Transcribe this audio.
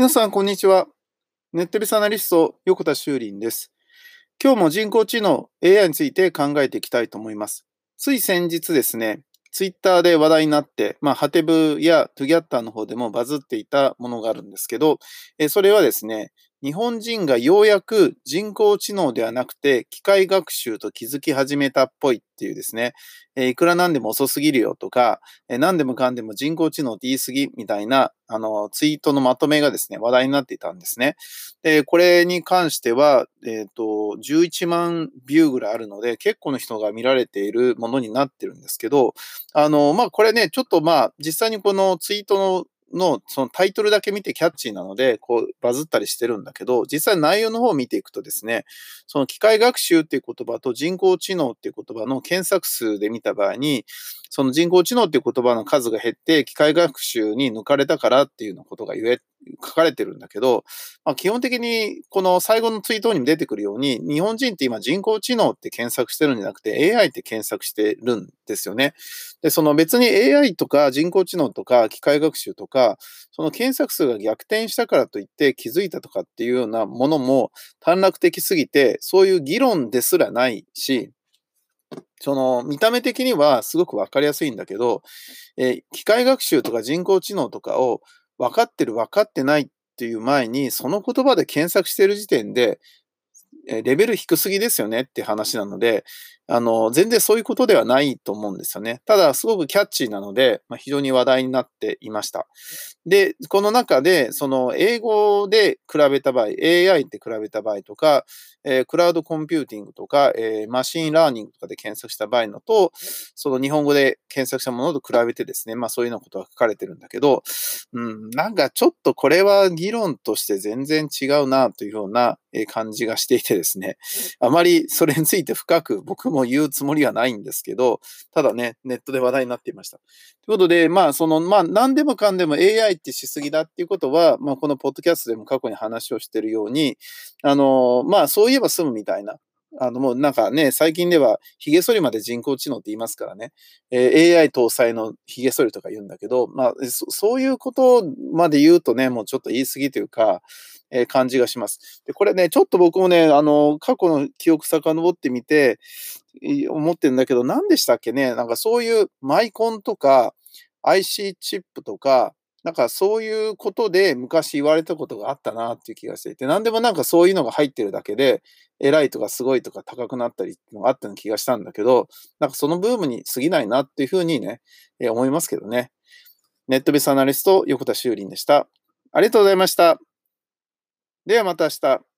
皆さん、こんにちは。ネットビスアナリスト、横田修林です。今日も人工知能 AI について考えていきたいと思います。つい先日ですね、ツイッターで話題になって、まあ、ハテブやトゥギャッターの方でもバズっていたものがあるんですけど、えそれはですね、日本人がようやく人工知能ではなくて機械学習と気づき始めたっぽいっていうですね、えいくらなんでも遅すぎるよとか、え何でもかんでも人工知能って言い過ぎみたいなあのツイートのまとめがですね、話題になっていたんですね。で、これに関しては、えっ、ー、と、11万ビューぐらいあるので、結構の人が見られているものになってるんですけど、あの、まあ、これね、ちょっとまあ、実際にこのツイートののそのタイトルだけ見てキャッチーなので、こうバズったりしてるんだけど、実際内容の方を見ていくとですね、その機械学習っていう言葉と人工知能っていう言葉の検索数で見た場合に、その人工知能っていう言葉の数が減って機械学習に抜かれたからっていうのことが言え書かれてるんだけど、まあ、基本的にこの最後のツイートにも出てくるように、日本人って今人工知能って検索してるんじゃなくて AI って検索してるんですよね。で、その別に AI とか人工知能とか機械学習とか、その検索数が逆転したからといって気づいたとかっていうようなものも短絡的すぎて、そういう議論ですらないし、その見た目的にはすごくわかりやすいんだけど、えー、機械学習とか人工知能とかを分かってる分かってないっていう前に、その言葉で検索してる時点で、レベル低すぎですよねって話なので、あの、全然そういうことではないと思うんですよね。ただ、すごくキャッチーなので、まあ、非常に話題になっていました。で、この中で、その、英語で比べた場合、AI って比べた場合とか、えー、クラウドコンピューティングとか、えー、 machine learning とかで検索した場合のと、その日本語で検索したものと比べてですね、まあそういうようなことが書かれてるんだけど、うん、なんかちょっとこれは議論として全然違うなというような感じがしていてですね、あまりそれについて深く僕もも言うつもりはないんですけど、ただね、ネットで話題になっていました。ということで、まあ、その、まあ、何でもかんでも AI ってしすぎだっていうことは、まあ、このポッドキャストでも過去に話をしているように、あの、まあ、そういえば済むみたいな、あの、もうなんかね、最近では、髭剃りまで人工知能って言いますからね、えー、AI 搭載の髭剃りとか言うんだけど、まあそ、そういうことまで言うとね、もうちょっと言い過ぎというか、えー、感じがします。で、これね、ちょっと僕もね、あの、過去の記憶遡ってみて、思ってるんだけど、何でしたっけね、なんかそういうマイコンとか、IC チップとか、なんかそういうことで昔言われたことがあったなっていう気がしていて、何でもなんかそういうのが入ってるだけで、偉いとかすごいとか高くなったりってのがあったような気がしたんだけど、なんかそのブームに過ぎないなっていうふうにね、え思いますけどね。ネットベースアナリスト、横田修林でした。ありがとうございました。ではまた明日。